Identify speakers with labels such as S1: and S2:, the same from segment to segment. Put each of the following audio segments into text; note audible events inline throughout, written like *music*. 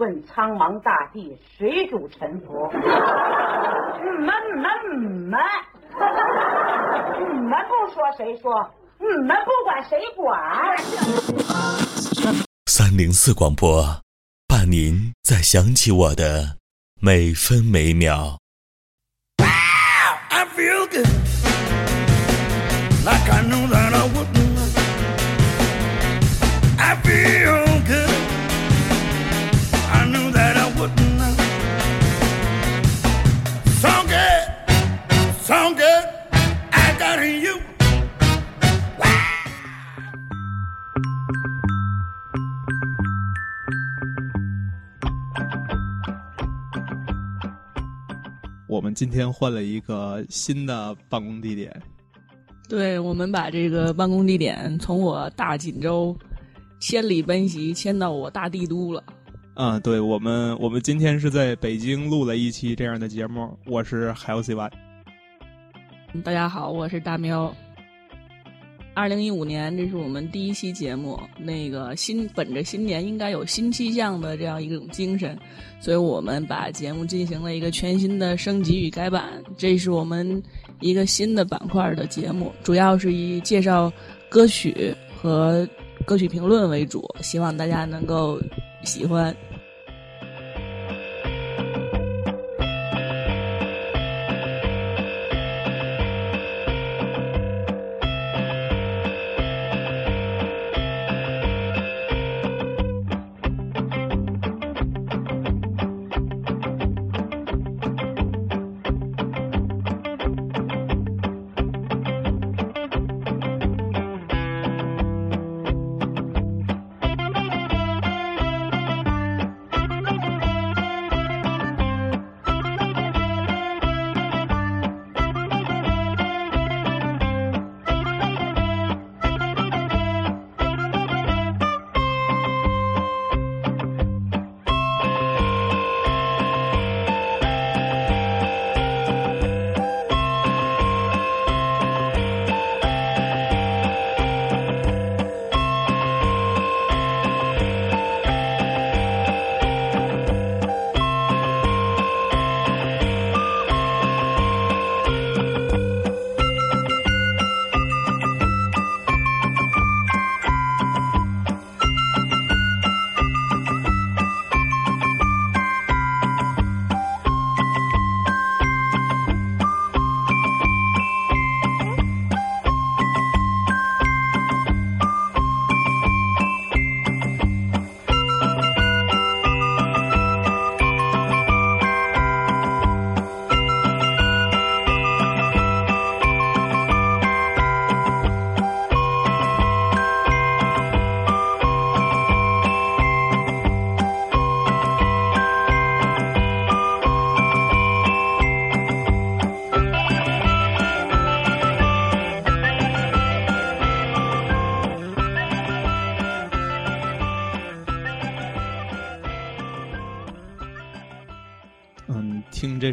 S1: 问苍茫大地谁主沉浮？你们们们，你们不说谁说？你们不管谁管？
S2: 三零四广播，伴您在想起我的每分每秒。
S3: I feel good, like I knew
S4: 我们今天换了一个新的办公地点，
S5: 对，我们把这个办公地点从我大锦州千里奔袭迁到我大帝都了。
S4: 啊、对我们，我们今天是在北京录了一期这样的节目，我是海鸥 C Y，
S5: 大家好，我是大喵。二零一五年，这是我们第一期节目。那个新本着新年应该有新气象的这样一种精神，所以我们把节目进行了一个全新的升级与改版。这是我们一个新的板块的节目，主要是以介绍歌曲和歌曲评论为主，希望大家能够喜欢。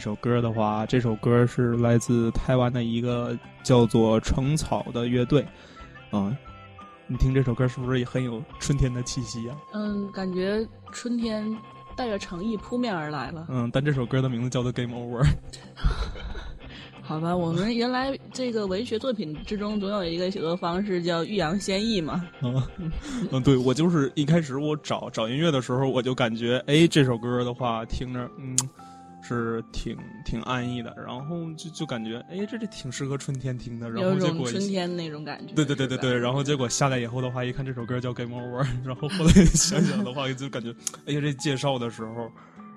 S4: 首歌的话，这首歌是来自台湾的一个叫做橙草的乐队，啊、你听这首歌是不是也很有春天的气息啊？
S5: 嗯，感觉春天带着诚意扑面而来了。
S4: 嗯，但这首歌的名字叫做《Game Over》。*laughs*
S5: 好吧，我们原来这个文学作品之中总有一个写作方式叫欲扬先抑嘛。
S4: 嗯，嗯，对我就是一开始我找找音乐的时候，我就感觉，哎，这首歌的话听着，嗯，是挺挺安逸的，然后就就感觉，哎，这这挺适合春天听的，然后结果
S5: 种春天那种感觉。
S4: 对对对对对，然后结果下来以后的话，一看这首歌叫《Game Over》，然后后来想想的话，就感觉，哎呀，这介绍的时候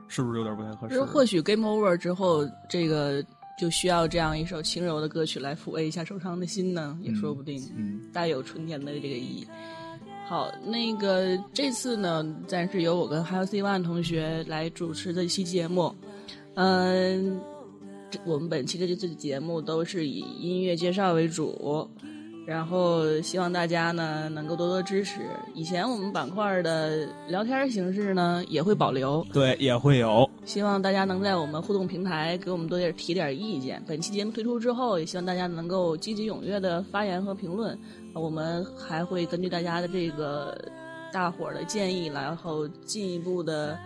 S4: 是不是有点不太合适
S5: 就是？或许 Game Over 之后，这个就需要这样一首轻柔的歌曲来抚慰一下受伤的心呢，也说不定。
S4: 嗯
S5: 带有春天的这个意义。好，那个这次呢，暂时由我跟还有 C One 同学来主持这期节目。嗯，这我们本期的这次节目都是以音乐介绍为主，然后希望大家呢能够多多支持。以前我们板块的聊天形式呢也会保留，
S4: 对，也会有。
S5: 希望大家能在我们互动平台给我们多点提点意见。本期节目推出之后，也希望大家能够积极踊跃的发言和评论。呃我们还会根据大家的这个大伙儿的建议，然后进一步的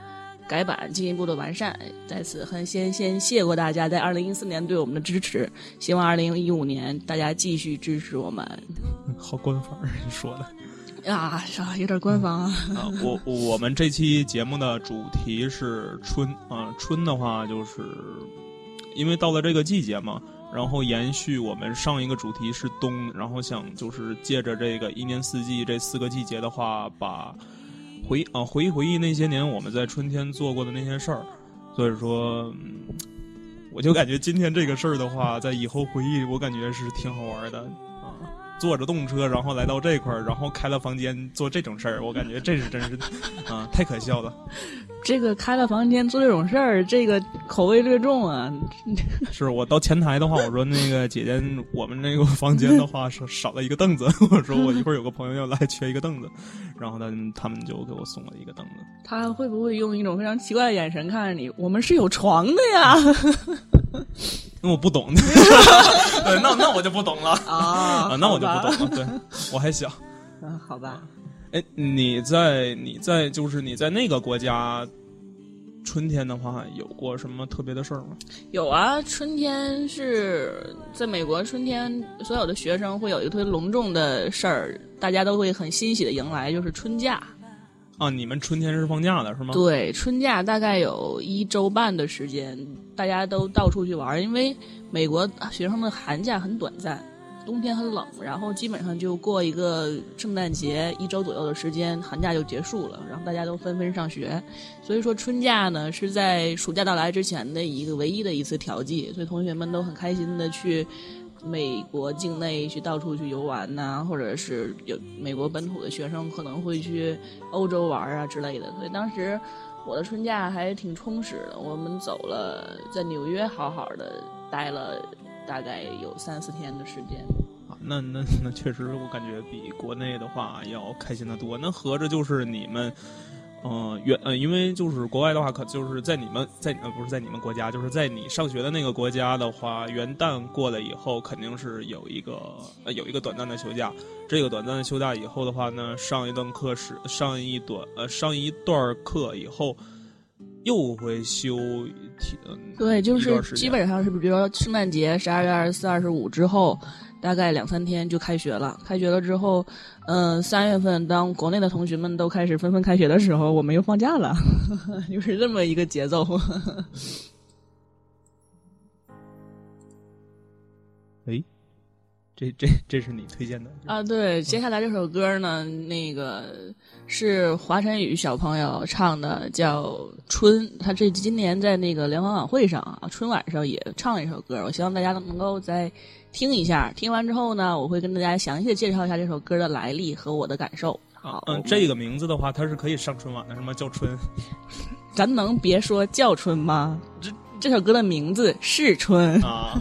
S5: 改版，进一步的完善。在此，很先先谢过大家在二零一四年对我们的支持，希望二零一五年大家继续支持我们。*laughs*
S4: 好官方你说的。
S5: 啊，是吧有点官方啊。
S4: 啊，我我们这期节目的主题是春啊，春的话就是因为到了这个季节嘛，然后延续我们上一个主题是冬，然后想就是借着这个一年四季这四个季节的话，把回啊回忆回忆那些年我们在春天做过的那些事儿，所以说。我就感觉今天这个事儿的话，在以后回忆，我感觉是挺好玩的。坐着动车，然后来到这块儿，然后开了房间做这种事儿，我感觉这是真是啊，太可笑了。*laughs*
S5: 这个开了房间做这种事儿，这个口味略重啊。*laughs* *laughs*
S4: 是我到前台的话，我说那个姐姐，我们那个房间的话少少了一个凳子，我说我一会儿有个朋友要来，缺一个凳子，然后呢，他们就给我送了一个凳子。
S5: 他会不会用一种非常奇怪的眼神看着你？我们是有床的呀。*laughs*
S4: 那我不懂，*laughs* 对，那那我就不懂了
S5: 啊
S4: 啊，那我就不懂了。对，我还小。
S5: 嗯，好吧。
S4: 哎，你在你在就是你在那个国家，春天的话有过什么特别的事儿吗？
S5: 有啊，春天是在美国，春天所有的学生会有一个特别隆重的事儿，大家都会很欣喜的迎来，就是春假。
S4: 啊，你们春天是放假的是吗？
S5: 对，春假大概有一周半的时间，大家都到处去玩儿，因为美国学生的寒假很短暂，冬天很冷，然后基本上就过一个圣诞节一周左右的时间，寒假就结束了，然后大家都纷纷上学，所以说春假呢是在暑假到来之前的一个唯一的一次调剂，所以同学们都很开心的去。美国境内去到处去游玩呐、或者是有美国本土的学生可能会去欧洲玩啊之类的。所以当时我的春假还挺充实的，我们走了在纽约好好的待了大概有三四天的时间。
S4: 啊，那那那确实，我感觉比国内的话要开心的多。那合着就是你们，嗯、原呃，因为就是国外的话，可就是在你们在呃不是在你们国家，就是在你上学的那个国家的话，元旦过了以后，肯定是有一个呃有一个短暂的休假。这个短暂的休假以后的话呢，上一段课时上一段呃上一段课以后，又会休挺
S5: 对，就是基本上是比如说圣诞节十二月二十四、二十五之后，大概两三天就开学了。开学了之后，嗯、三月份当国内的同学们都开始纷纷开学的时候，我们又放假了，*laughs* 就是这么一个节奏。*laughs*
S4: 哎，这这这是你推荐的
S5: 啊，对，接下来这首歌呢，那个是华晨宇小朋友唱的，叫《春》。他这今年在那个联欢晚会上啊，春晚上也唱了一首歌，我希望大家能够再听一下。听完之后呢，我会跟大家详细的介绍一下这首歌的来历和我的感受。好，
S4: 嗯，这个名字的话，它是可以上春晚的，什么？叫春。
S5: 咱能别说叫春吗？这这首歌的名字是春。
S4: 啊。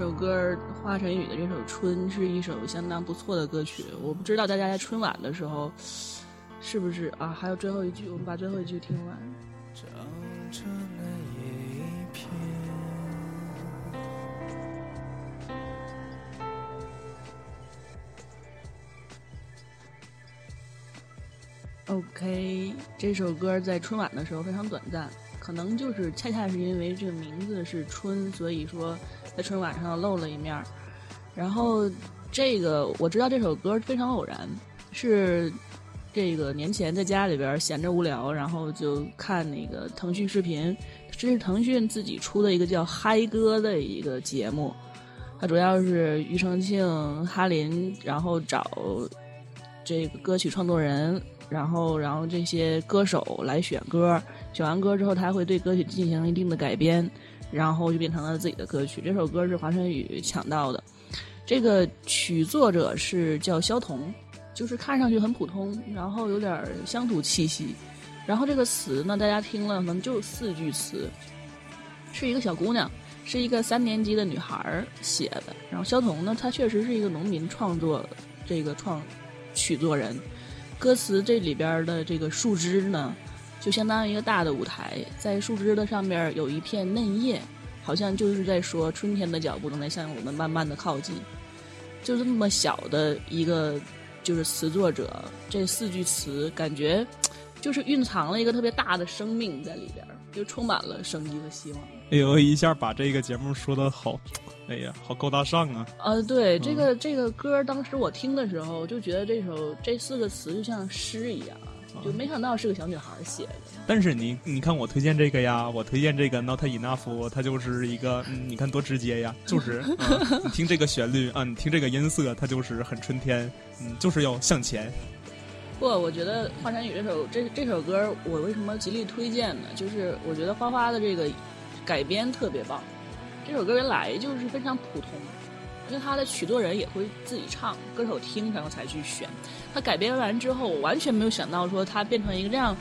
S5: 这首歌华晨宇的这首《春》是一首相当不错的歌曲。我不知道大家在春晚的时候是不是啊？还有最后一句，我们把最后一句听完。OK，这首歌在春晚的时候非常短暂，可能就是恰恰是因为这个名字是春，所以说在春晚上露了一面儿。然后这个我知道这首歌非常偶然，是这个年前在家里边闲着无聊，然后就看那个腾讯视频，这是腾讯自己出的一个叫“嗨歌”的一个节目，它主要是庾澄庆、哈林，然后找这个歌曲创作人。然后，然后这些歌手来选歌，选完歌之后，他会对歌曲进行一定的改编，然后就变成了自己的歌曲。这首歌是华晨宇抢到的，这个曲作者是叫萧彤，就是看上去很普通，然后有点乡土气息。然后这个词呢，大家听了可能就四句词，是一个小姑娘，是一个三年级的女孩写的。然后萧彤呢，她确实是一个农民创作这个创曲作人。歌词这里边的这个树枝呢，就相当于一个大的舞台，在树枝的上面有一片嫩叶，好像就是在说春天的脚步正在向我们慢慢的靠近。就这么小的一个就是词作者，这四句词感觉就是蕴藏了一个特别大的生命在里边，就充满了生机和希望。
S4: 哎呦，一下把这个节目说的好，哎呀，好高大上啊！
S5: 啊，对，这个这个歌，当时我听的时候就觉得这首这四个词就像诗一样，就没想到是个小女孩写的。
S4: 但是你你看我推荐这个呀，我推荐这个 Not Enough，它就是一个，嗯，你看多直接呀，就是、*laughs* 嗯、你听这个旋律啊，你听这个音色，它就是很春天，嗯，就是要向前。
S5: 不，我觉得华晨宇这首这这首歌，我为什么极力推荐呢？就是我觉得花花的这个。改编特别棒，这首歌原来就是非常普通，因为他的许多人也会自己唱，歌手听然后才去选。他改编完之后，我完全没有想到说他变成一个这样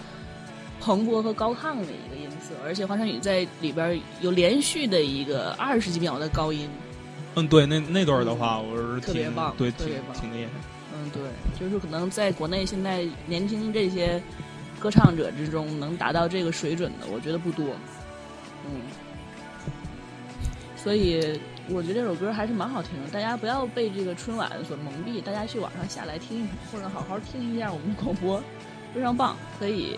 S5: 蓬勃和高亢的一个音色，而且华晨宇在里边有连续的一个二十几秒的高音。
S4: 嗯，对，那那段的话，我是
S5: 特别棒，
S4: 对，
S5: 特别棒，
S4: 挺厉害。
S5: 嗯，对，就是可能在国内现在年轻这些歌唱者之中，能达到这个水准的，我觉得不多。嗯，所以我觉得这首歌还是蛮好听的，大家不要被这个春晚所蒙蔽，大家去网上下来听一听，或者好好听一下我们的广播，非常棒，可以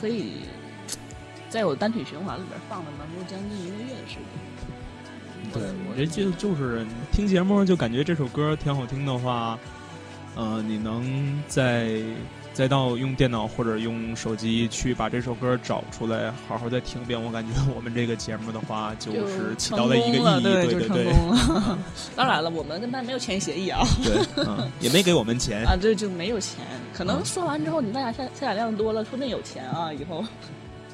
S5: 可以在我单曲循环里边放了能够将近一个月的时间。
S4: 对，我这就就是听节目就感觉这首歌挺好听的话，呃，你能在。再到用电脑或者用手机去把这首歌找出来，好好再听一遍。我感觉我们这个节目的话，就是起到了一个意义，
S5: 对
S4: 对对。*laughs*
S5: 当然了，我们跟他没有签协议啊，
S4: 对，嗯，也没给我们钱
S5: 啊，这就没有钱。可能说完之后，你大家下下载量多了，说不定有钱啊，以后。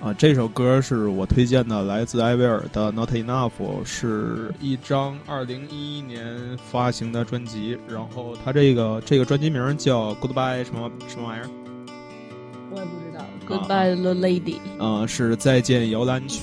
S4: 啊，这首歌是我推荐的，来自艾薇儿的《Not Enough》，是一张二零一一年发行的专辑。然后它这个这个专辑名叫《Goodbye》什么什么玩意儿？
S5: 我也不知道。Goodbye the Lady。
S4: 啊，是再见摇篮曲。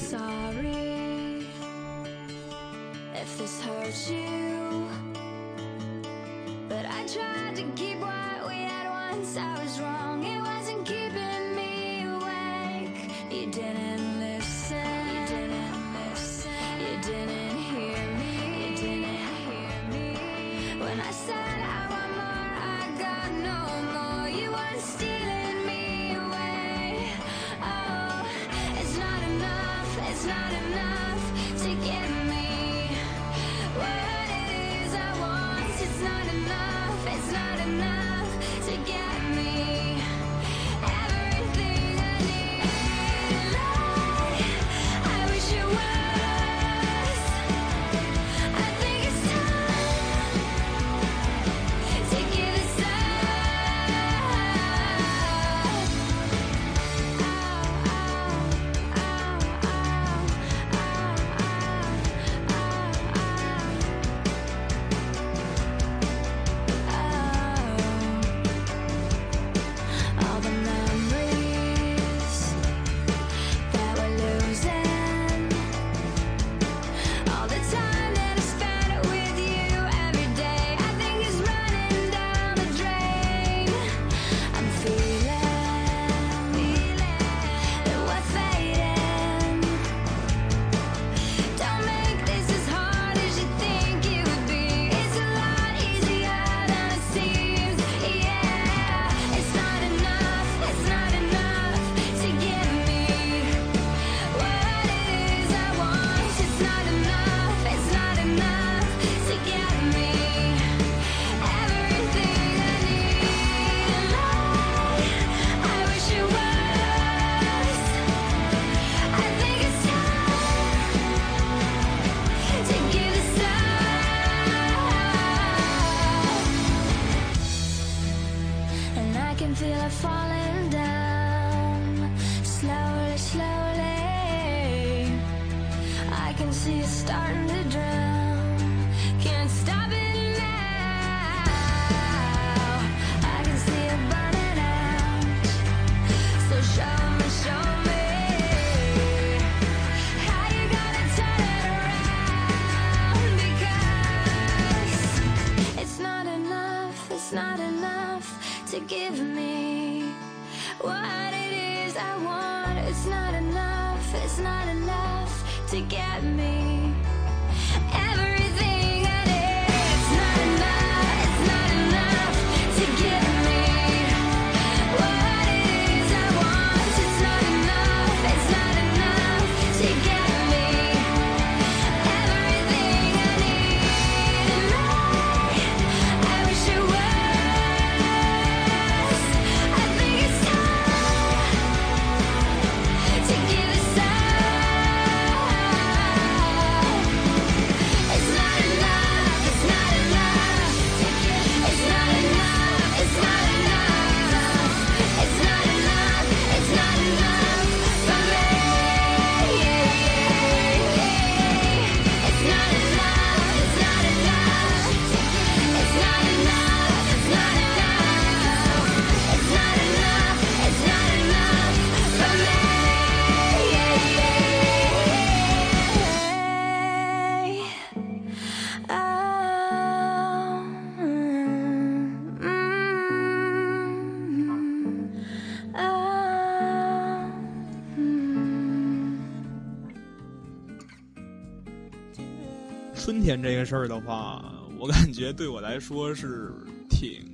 S4: 这个事儿的话，我感觉对我来说是挺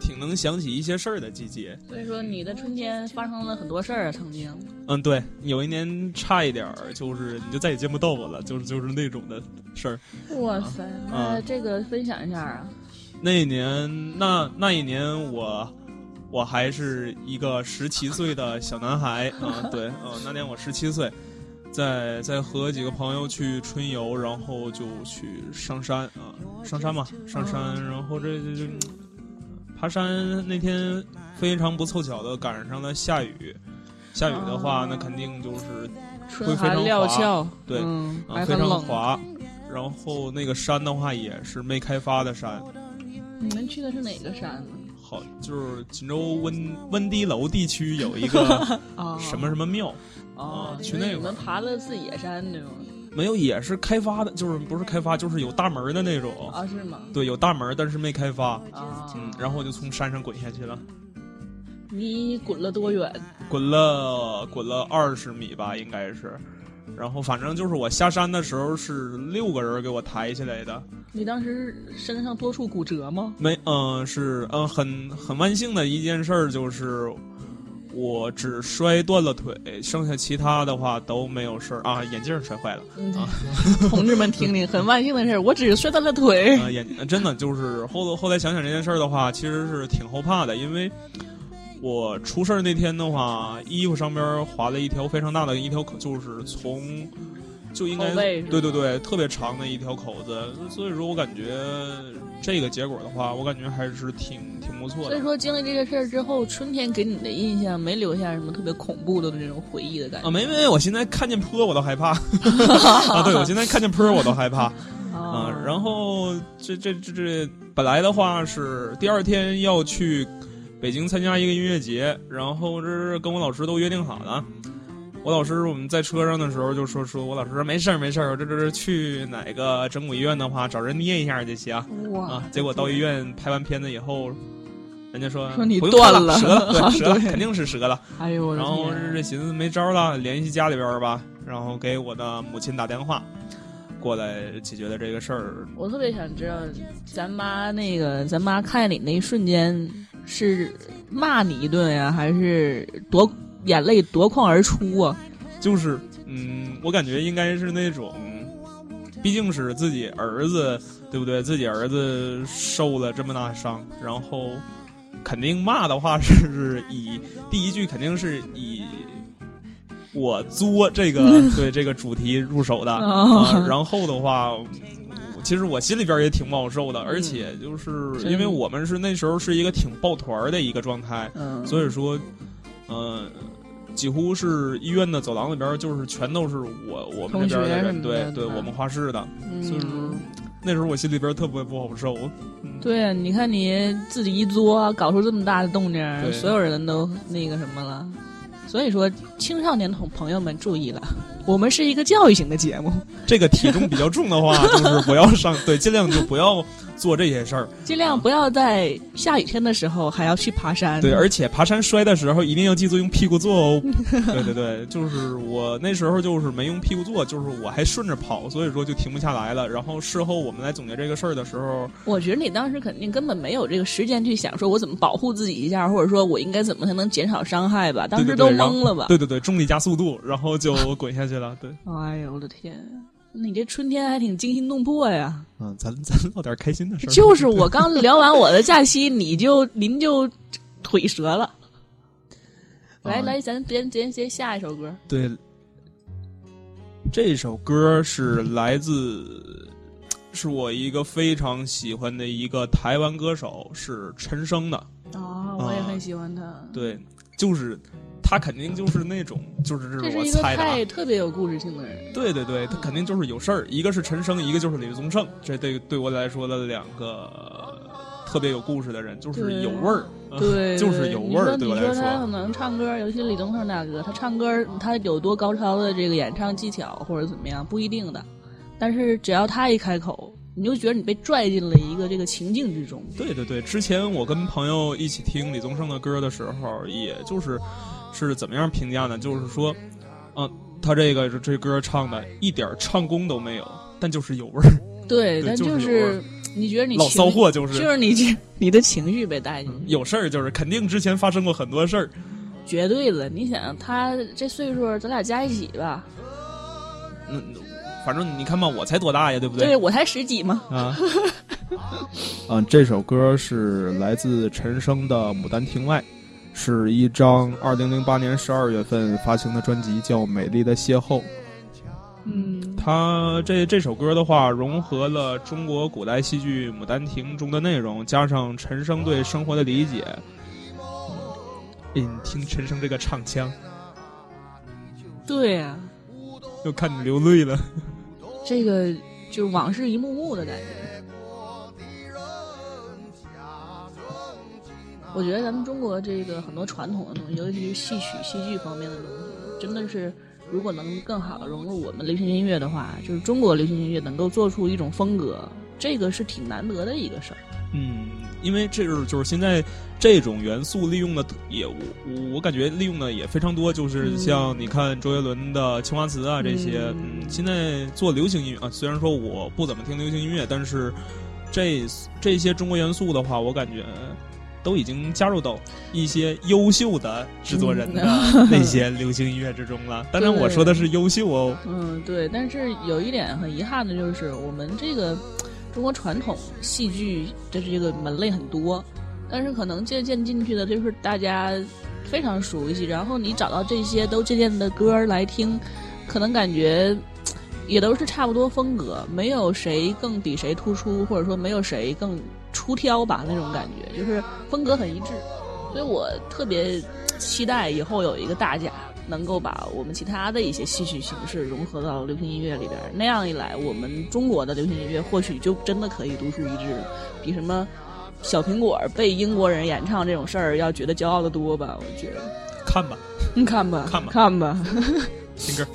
S4: 挺能想起一些事儿的季节。
S5: 所以说你的春天发生了很多事儿啊，曾经。
S4: 嗯，对，有一年差一点儿，就是你就再也见不到我了，就是就是那种的事儿。
S5: 哇塞，那这个分享一下啊。
S4: 那一年，那那一年我我还是一个十七岁的小男孩啊、对，嗯，那年我十七岁，在在和几个朋友去春游，然后就去上山啊、上山嘛，上山，然后这这这爬山那天非常不凑巧的赶上了下雨，下雨的话，那肯定就是
S5: 春寒料峭，
S4: 对
S5: 嗯，
S4: 啊、非常。滑，然后那个山的话也是没开发的山。
S5: 你们去的是哪个山呢？
S4: 好，就是锦州温温堤楼地区有一个
S5: 啊，*laughs*
S4: 什么什么庙，
S5: 哦
S4: 啊，去那个
S5: 你们爬的是野山对吗？
S4: 没有也是开发的，就是不是开发，就是有大门的那种。
S5: 啊，是吗？
S4: 对，有大门，但是没开发。
S5: 啊，
S4: 嗯，然后我就从山上滚下去了，
S5: 你滚了多远？
S4: 滚了滚了二十米吧，应该是。然后反正就是我下山的时候是六个人给我抬起来的，
S5: 你当时身上多处骨折吗？
S4: 没，嗯、是，嗯、很很万幸的一件事儿就是，我只摔断了腿，剩下其他的话都没有事儿啊，眼镜儿摔坏了
S5: 嗯
S4: 啊，
S5: 同志们听听，很万幸的事儿，我只是摔断了腿。
S4: 啊，眼真的就是后后来想想这件事儿的话，其实是挺后怕的，因为我出事儿那天的话，衣服上边划了一条非常大的一条口，就是从就应该对对对，特别长的一条口子，所以说我感觉这个结果的话，我感觉还是挺挺不错的
S5: 所以。说，经历这个事儿之后，春天给你的印象没留下什么特别恐怖的那种回忆的感觉
S4: 啊，没没，我现在看见坡我都害怕 *laughs* 啊！对，我现在看见坡我都害怕啊 *laughs*
S5: 啊。。
S4: 然后这这这这，本来的话是第二天要去北京参加一个音乐节，然后这是跟我老师都约定好了。我老师我们在车上的时候就说说，我老师说没事儿没事儿，这这这去哪个整骨医院的话找人捏一下就行
S5: 哇
S4: 啊。结果到医院拍完片子以后，人家说
S5: 说你断了
S4: 折了，*laughs* 对，折了，肯定是折了。
S5: 哎呦
S4: 然后
S5: 天！
S4: 这这寻思没招了，联系家里边儿吧，然后给我的母亲打电话，过来解决了这个事儿。
S5: 我特别想知道，咱妈那个，咱妈看见你那一瞬间是骂你一顿呀，还是夺眼泪夺眶而出啊？
S4: 就是，嗯，我感觉应该是那种，毕竟是自己儿子，对不对？自己儿子受了这么大伤，然后肯定骂的话是以第一句肯定是以我作这个 *laughs* 对这个主题入手的
S5: 哦
S4: 啊，然后的话。其实我心里边也挺不好受的，而且就是因为我们是那时候是一个挺抱团儿的一个状态，
S5: 嗯，
S4: 所以说，呃，几乎是医院的走廊里边儿就是全都是我我们这边的人，对对我们画室的，所以说
S5: 嗯，
S4: 那时候我心里边特别不好受。嗯
S5: 对啊，你看你自己一作，搞出这么大的动静所有人都那个什么了。所以说，青少年同朋友们注意了，我们是一个教育型的节目，
S4: 这个体重比较重的话，就是不要上，对，尽量就不要做这些事儿。
S5: 尽量不要在下雨天的时候还要去爬山。
S4: 对，而且爬山摔的时候一定要记住用屁股坐哦。*laughs* 对对对，就是我那时候就是没用屁股坐，就是我还顺着跑，所以说就停不下来了。然后事后我们来总结这个事儿的时候，
S5: 我觉得你当时肯定根本没有这个时间去想，说我怎么保护自己一下，或者说我应该怎么才能减少伤害吧？当时都懵了吧？
S4: 对对对，重力加速度，然后就滚下去了。对，*laughs*
S5: 哎呦我的天！你这春天还挺惊心动魄呀！
S4: 嗯，咱咱唠点开心的事儿。
S5: 就是我刚聊完我的假期，*laughs* 你就您就腿折了。来
S4: 啊
S5: 来，咱别别接下一首歌。
S4: 对，这首歌是来自，是我一个非常喜欢的一个台湾歌手，是陈升的。
S5: 哦，我也很喜欢他。
S4: 对，就是他肯定就是那种，就是
S5: 这是
S4: 我猜的啊。
S5: 特别有故事性的人。
S4: 对对对，他肯定就是有事儿，一个是陈升，一个就是李宗盛，这对对我来说的两个特别有故事的人，就是有味儿，嗯
S5: 对，*laughs*
S4: 就是有味儿。对我来
S5: 说你说他可能唱歌，尤其李宗盛大哥，他唱歌他有多高超的这个演唱技巧或者怎么样，不一定的。但是只要他一开口，你就觉得你被拽进了一个这个情境之中。
S4: 对对对，之前我跟朋友一起听李宗盛的歌的时候，也就是是怎么样评价呢？就是说，嗯、他这个这歌唱的一点唱功都没有，但就是有味儿，*laughs*
S5: 对，
S4: 对
S5: 但
S4: 就是
S5: 你觉得你
S4: 老骚货就是
S5: 就是你这你的情绪被带进去，
S4: 有事儿，就是肯定之前发生过很多事儿。
S5: 绝对的。你想他这岁数，咱俩加一起吧，
S4: 嗯，反正你看吧，我才多大呀，对不
S5: 对我才十几嘛。
S4: 啊，*laughs* 嗯，这首歌是来自陈升的《牡丹亭外》，是一张二零零八年十二月份发行的专辑，叫《美丽的邂逅》。
S5: 嗯，
S4: 它这这首歌的话，融合了中国古代戏剧《牡丹亭》中的内容，加上陈升对生活的理解。哎，你听陈升这个唱腔，
S5: 对呀、
S4: 又看你流泪了。
S5: 这个就往事一幕幕的感觉。我觉得咱们中国这个很多传统的东西，尤其是戏曲、戏剧方面的东西，真的是如果能更好的融入我们流行音乐的话，就是中国流行音乐能够做出一种风格，这个是挺难得的一个事儿。
S4: 嗯，因为这是就是现在这种元素利用的也我我我感觉利用的也非常多，就是
S5: 嗯
S4: 像你看周杰伦的青花瓷啊这些，
S5: 嗯
S4: 嗯，现在做流行音乐啊，虽然说我不怎么听流行音乐，但是这这些中国元素的话，我感觉都已经加入到一些优秀的制作人的 *laughs* 那些流行音乐之中了。*laughs* 当然，我说的是优秀哦。
S5: 嗯，对，但是有一点很遗憾的就是，我们这个中国传统戏剧的这个门类很多，但是可能借鉴进去的就是大家非常熟悉，然后你找到这些都借鉴的歌来听，可能感觉也都是差不多风格，没有谁更比谁突出，或者说没有谁更出挑吧那种感觉，就是风格很一致，所以我特别期待以后有一个大家。能够把我们其他的一些戏曲形式融合到流行音乐里边，那样一来，我们中国的流行音乐或许就真的可以独树一帜，比什么小苹果被英国人演唱这种事儿要觉得骄傲的多吧？我觉得，
S4: 看吧，
S5: 你 *laughs* 看吧，
S4: 看吧
S5: 看吧。*laughs*
S4: 听歌。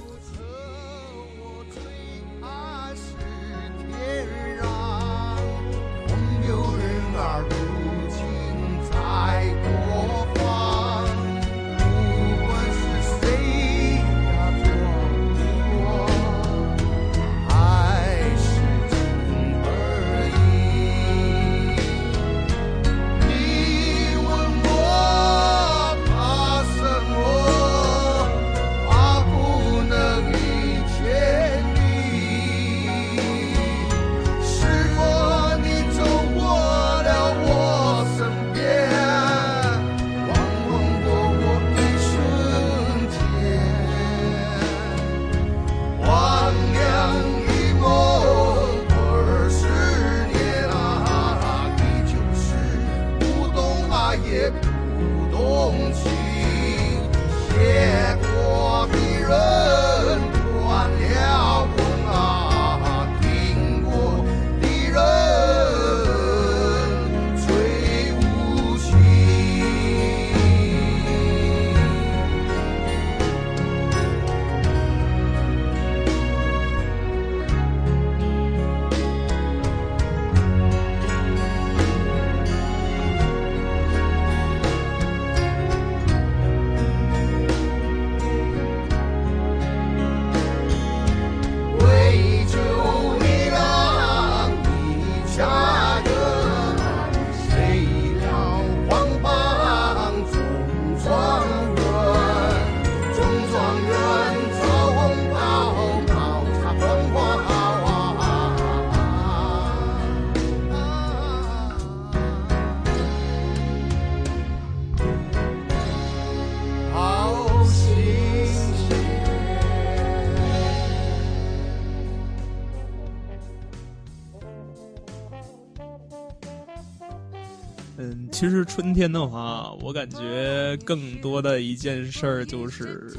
S4: 其实春天的话，我感觉更多的一件事儿就是，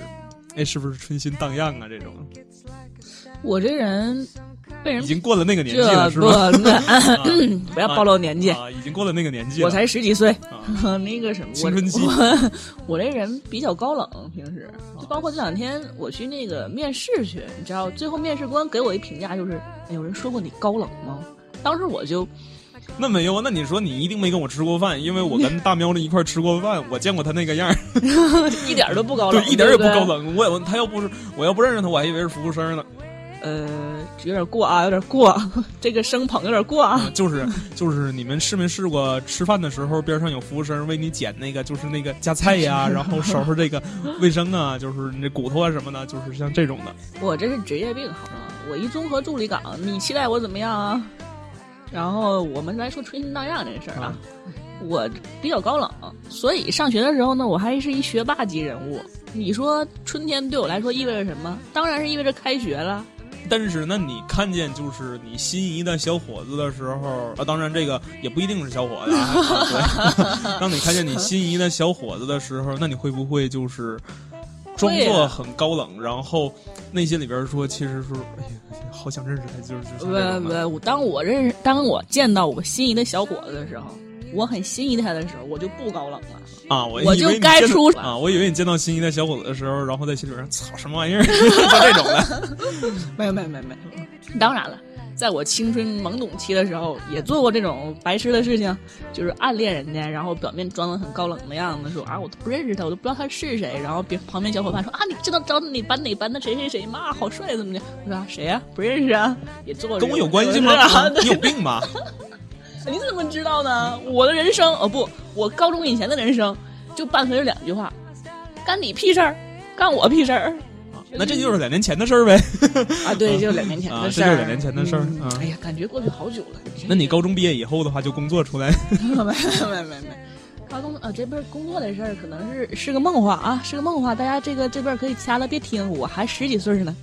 S4: 哎，是不是春心荡漾啊？这种
S5: 我这人被人
S4: 已经过了那个年纪了，是
S5: 不
S4: 吧？
S5: 那不要暴露年纪，
S4: 啊，已经过了那个年纪。
S5: 我才十几岁。
S4: 啊 *laughs*
S5: 那个什么，
S4: 青春期
S5: 我我这人比较高冷，平时就包括这两天我去那个面试去，你知道，最后面试官给我一评价就是，哎，有人说过你高冷吗？当时我就
S4: 那没有，那你说你一定没跟我吃过饭，因为我跟大喵子一块儿吃过饭，我见过他那个样儿，*laughs*
S5: 一点儿都不高 *laughs* 冷，
S4: 对，一点儿也不高。冷。我也他要不是我要不认识他，我还以为是服务生呢。
S5: 呃，有点过啊，有点过，*laughs* 这个生捧有点过啊。
S4: 啊就是就是你们试没试过吃饭的时候边上有服务生为你捡那个就是那个夹菜呀，然后收拾这个卫生啊，就是你这骨头啊什么的，就是像这种的。
S5: 我这是职业病，好吗？我一综合助理岗，你期待我怎么样啊？然后我们来说春心荡漾这事儿啊，我比较高冷，所以上学的时候呢，我还是一学霸级人物。你说春天对我来说意味着什么？当然是意味着开学了。
S4: 但是呢，你看见就是你心仪的小伙子的时候啊，当然这个也不一定是小伙子啊。*laughs* 对，*laughs* 当你看见你心仪的小伙子的时候，那你会不会就是装作很高冷，然后内心里边说，其实是，哎呀，好想认识他，就是就是
S5: 不
S4: 这种的
S5: 不，当我认识，当我见到我心仪的小伙子的时候，我很心仪他的时候，我就不高冷了。
S4: 啊，我
S5: 我就该出
S4: 啊，我以为你见到心仪的小伙子的时候，然后在心里边，操，什么玩意儿，*laughs* 就这种的。*laughs*
S5: 没有没有没有没有。当然了，在我青春懵懂期的时候，也做过这种白痴的事情，就是暗恋人家，然后表面装的很高冷的样子，说啊我都不认识他，我都不知道他是谁。然后别旁边小伙伴说啊你知道找哪班哪班的谁谁谁吗？好帅怎么的？我说、啊、谁呀、不认识啊，也做过。
S4: 跟我有关系吗？*laughs* 你有病吧？
S5: 你怎么知道呢？我的人生哦不，我高中以前的人生就伴随着两句话：干你屁事儿，干我屁事儿。
S4: 啊那这就是两年前的事儿呗。
S5: 啊，对，就是两年前
S4: 啊
S5: 的事儿。
S4: 这就是两年前的事儿
S5: 哎呀，感觉过去好久了。
S4: 那你高中毕业以后的话，就工作出来。*laughs*
S5: 没没没没，高中啊，这边工作的事儿可能是是个梦话啊，是个梦话。大家这个这边可以掐了别听，我还十几岁呢。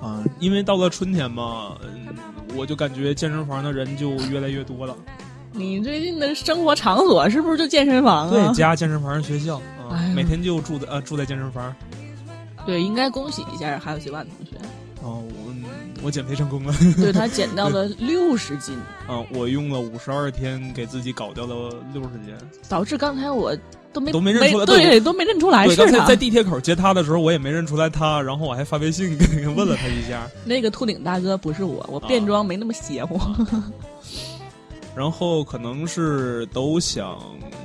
S4: 啊，因为到了春天嘛，嗯，我就感觉健身房的人就越来越多了。
S5: 你最近的生活场所是不是就健身房啊？
S4: 对，家健身房、学校每天就住在呃住在健身房。
S5: 对，应该恭喜一下还有几万同学，
S4: 哦，我我减肥成功了。
S5: 对他减 *laughs* 掉了六十斤，
S4: 啊，我用了五十二天给自己搞掉了六十斤。
S5: 导致刚才我都没
S4: 都没认出来
S5: 对，
S4: 对
S5: 都没认出来
S4: 对，
S5: 是他
S4: 刚才在。地铁口接他的时候，我也没认出来他，然后我还发微信跟问了他一下。
S5: 那个秃顶大哥不是我，我变装没那么邪乎。*laughs*
S4: 然后可能是都想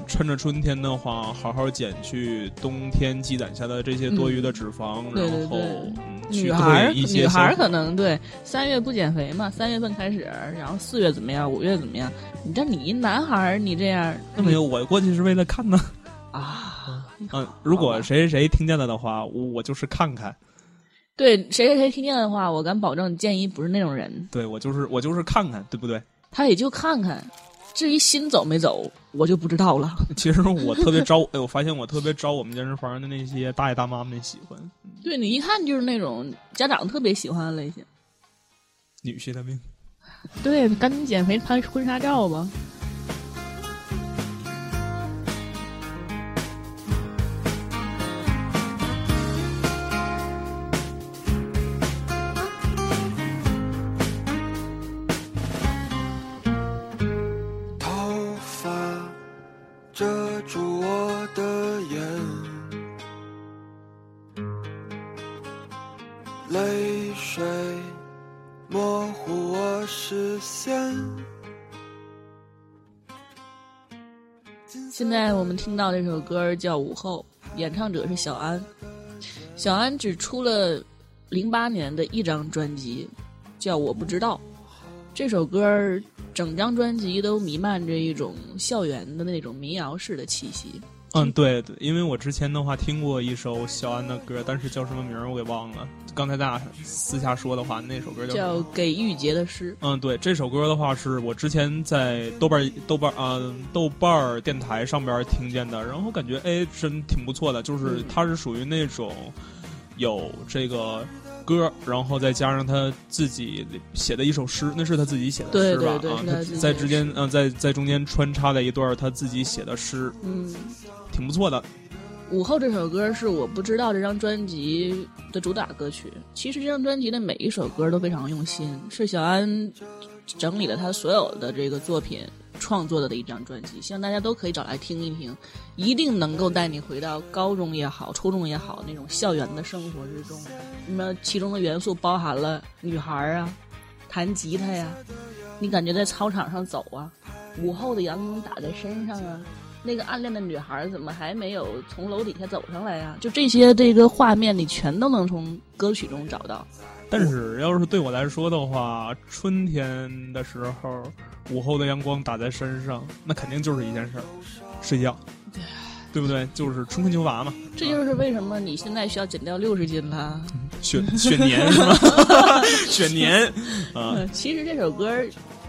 S4: 趁着春天的话，好好减去冬天积攒下的这些多余的脂肪，
S5: 嗯对对
S4: 然后
S5: 对
S4: 嗯去
S5: 女孩女孩儿可能对三月不减肥嘛，三月份开始，然后四月怎么样，五月怎么样？你这你一男孩儿你这样
S4: 那没有，我过去是为了看呢。
S5: 啊？
S4: 嗯，如果谁谁谁听见了的话，我我就是看看，
S5: 对谁谁谁听见的话，我敢保证建议不是那种人，
S4: 对我就是我就是看看，对不对？
S5: 他也就看看，至于心走没走，我就不知道了。
S4: 其实我特别 *laughs* 招，哎，我发现我特别招我们健身房的那些大爷大妈们喜欢，
S5: 对你一看就是那种家长特别喜欢的类型。
S4: 女婿的命。*laughs*
S5: 对，赶紧减肥拍婚纱照吧。在我们听到这首歌叫《午后》，演唱者是小安。小安只出了零八年的一张专辑，叫《我不知道》。这首歌整张专辑都弥漫着一种校园的那种民谣式的气息。
S4: 嗯，对对，因为我之前的话听过一首小安的歌，但是叫什么名儿我给忘了。刚才咱俩私下说的话，那首歌叫
S5: 叫《给玉洁的诗》。
S4: 嗯，对，这首歌的话是我之前在豆瓣豆瓣儿啊、豆瓣电台上边听见的，然后感觉哎真挺不错的，就是
S5: 嗯
S4: 它是属于那种有这个歌，然后再加上他自己写的一首诗，那是他自己写的
S5: 对
S4: 诗吧？啊，
S5: 对对是他
S4: 在之间呃，在在中间穿插了一段他自己写的诗，
S5: 嗯，
S4: 挺不错的。
S5: 午后这首歌是我不知道这张专辑的主打歌曲。其实这张专辑的每一首歌都非常用心，是小安整理了他所有的这个作品创作的的一张专辑，希望大家都可以找来听一听，一定能够带你回到高中也好、初中也好那种校园的生活之中。那么其中的元素包含了女孩儿啊，弹吉他呀，你感觉在操场上走啊，午后的阳光打在身上啊，那个暗恋的女孩怎么还没有从楼底下走上来呀、就这些这个画面，你全都能从歌曲中找到。
S4: 但是要是对我来说的话，春天的时候，午后的阳光打在身上，那肯定就是一件事儿，睡觉，对不对？就是春困秋乏嘛，
S5: 这就是为什么你现在需要减掉六十斤啦。
S4: 选选年是吧？*laughs* 选年啊，
S5: 呃其实这首歌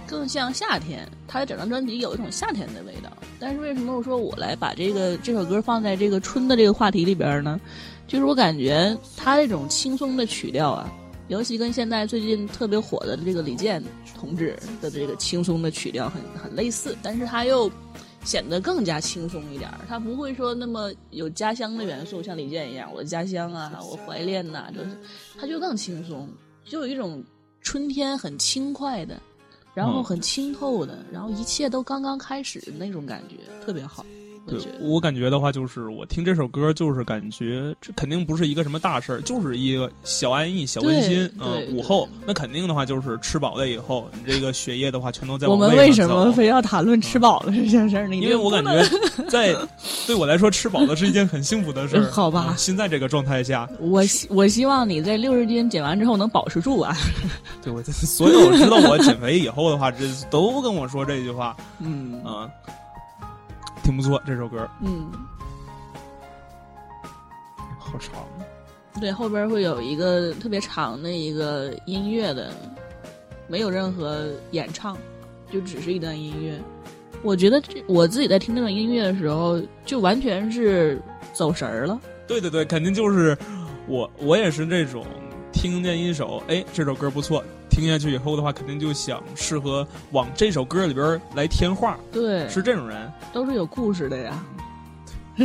S5: 更像夏天，它的整张专辑有一种夏天的味道。但是为什么我说我来把这个这首歌放在这个春的这个话题里边呢？就是我感觉它这种轻松的曲调啊，尤其跟现在最近特别火的这个李健同志的这个轻松的曲调很很类似，但是他又显得更加轻松一点儿。他不会说那么有家乡的元素，像李健一样，我的家乡啊，我怀恋呐、就是他就更轻松，就有一种春天很轻快的，然后
S4: 嗯
S5: 很清透的，然后一切都刚刚开始的那种感觉，特别好。我
S4: 对
S5: 觉得，
S4: 我感觉的话，就是我听这首歌，就是感觉这肯定不是一个什么大事儿，就是一个小安逸、小温馨啊。午后那肯定的话，就是吃饱了以后，你这个血液的话，全都在
S5: 我们为什么非要谈论吃饱了这件事儿呢？*laughs*
S4: 因为我感觉在对我来说，吃饱了是一件很幸福的事儿。*laughs*
S5: 好吧
S4: 啊现在这个状态下，
S5: 我希我希望你在六十斤减完之后能保持住啊。*laughs*
S4: 对我所有知道我减肥以后的话，这都跟我说这句话
S5: 嗯
S4: 啊，挺不错。这首歌
S5: 嗯，
S4: 好长，
S5: 对，后边会有一个特别长的一个音乐的，没有任何演唱，就只是一段音乐。我觉得这我自己在听这段音乐的时候，就完全是走神儿了。
S4: 对对对，肯定就是我，我也是这种听见一首，哎，这首歌不错，听下去以后的话，肯定就想适合往这首歌里边来添话，
S5: 对，
S4: 是这种人，
S5: 都是有故事的呀。*laughs*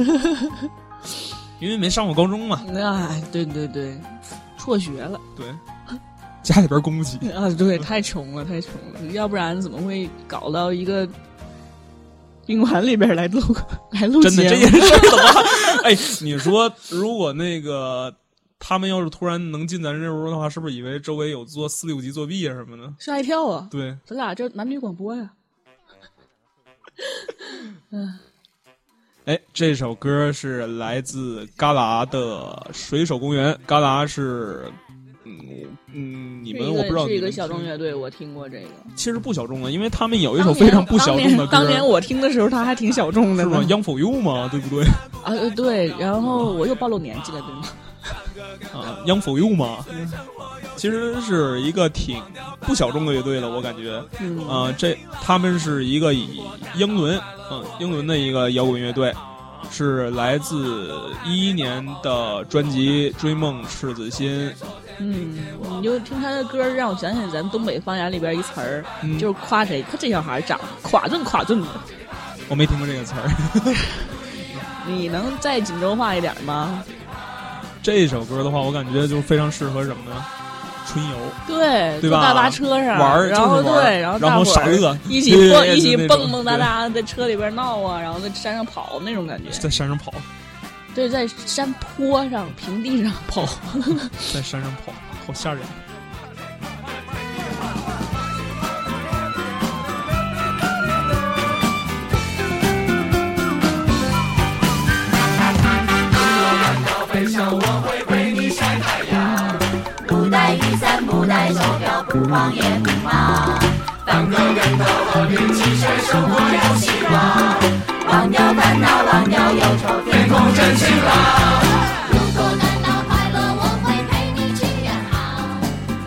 S4: 因为没上过高中嘛，
S5: 哎，对对对，辍学了。
S4: 对，家里边供不起。*laughs*
S5: 啊！对，太穷了，太穷了，要不然怎么会搞到一个宾馆里边来录来录
S4: 真的这
S5: 节目
S4: 件事儿的话，*laughs* 哎，你说如果那个他们要是突然能进咱这屋的话，是不是以为周围有做四六级作弊啊什么的？
S5: 吓一跳啊！
S4: 对，
S5: 咱俩这男女广播呀。*laughs*
S4: 哎，这首歌是来自旮旯的水手公园。旮旯是，嗯嗯，你们我不知道
S5: 是一个小众乐队，我听过这个。
S4: 其实不小众的，因为他们有一首非常不小众的歌，
S5: 当年当年我听的时候，他还挺小众的
S4: 是吗
S5: 呢。
S4: ？Young for You 嘛，对不对？*laughs*
S5: 啊，呃对，然后我又暴露年纪了，对吗？*laughs*
S4: 啊，Young for You 嘛，其实是一个挺不小众的乐队了，我感觉。
S5: 嗯
S4: 啊，这他们是一个以英伦，嗯，英伦的一个摇滚乐队，是来自一一年的专辑《追梦赤子心》。
S5: 嗯，你就听他的歌，让我想起咱东北方言里边一词儿，
S4: 嗯
S5: 就是夸谁，看这小孩长得垮顿垮顿的。
S4: 我没听过这个词儿。*laughs*
S5: 你能再锦州话一点吗？
S4: 这首歌的话，我感觉就非常适合什么呢？春游。
S5: 对，
S4: 对吧
S5: 坐大巴车上
S4: 玩儿
S5: 然后对，然后
S4: 然后傻乐
S5: 一起蹦一起蹦蹦哒哒在车里边闹啊，然后在山上跑那种感觉。
S4: 在山上跑，
S5: 对，在山坡上、平地上跑。*laughs*
S4: 在山上跑，好吓人。
S6: 不带雨伞，不带手表，不慌也不忙。翻个生活有希望。忘掉烦恼，忘掉忧愁，真晴朗。如果感到快乐，我会陪你去远航。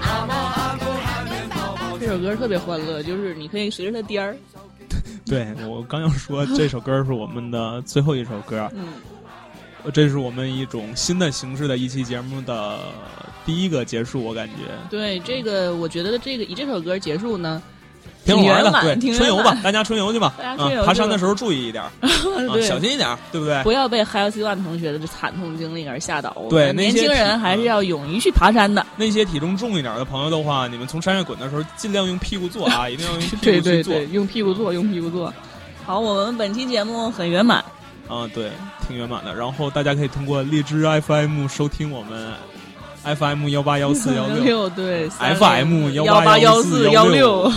S6: 阿猫阿狗还能抱抱。
S5: 这首歌特别欢乐，就是你可以随着它颠儿。*laughs*
S4: 对我刚要说，这首歌是我们的最后一首歌，
S5: 嗯，
S4: 呃这是我们一种新的形式的一期节目的第一个结束，我感觉
S5: 对这个，我觉得这个以这首歌结束呢，
S4: 挺好玩的。对，
S5: 挺
S4: 春游吧，大家春游去吧，爬山的时候注意一点，*laughs* 小心一点，对不对？
S5: 不要被 Healthy One 同学的这惨痛经历而吓倒。我
S4: 对
S5: 们年轻人还是要勇于去爬山的。
S4: 那些体重重一点的朋友的话，你们从山上滚的时候，尽量用屁股坐啊，一定要用屁股
S5: 对
S4: 去坐。*laughs*
S5: 对对，用屁股坐，用屁股坐。好，我们本期节目很圆满。
S4: 啊，对，挺圆满的。然后大家可以通过荔枝 FM 收听我们 FM 幺八幺四幺六。*laughs*
S5: 对
S4: FM
S5: 幺八幺四幺六。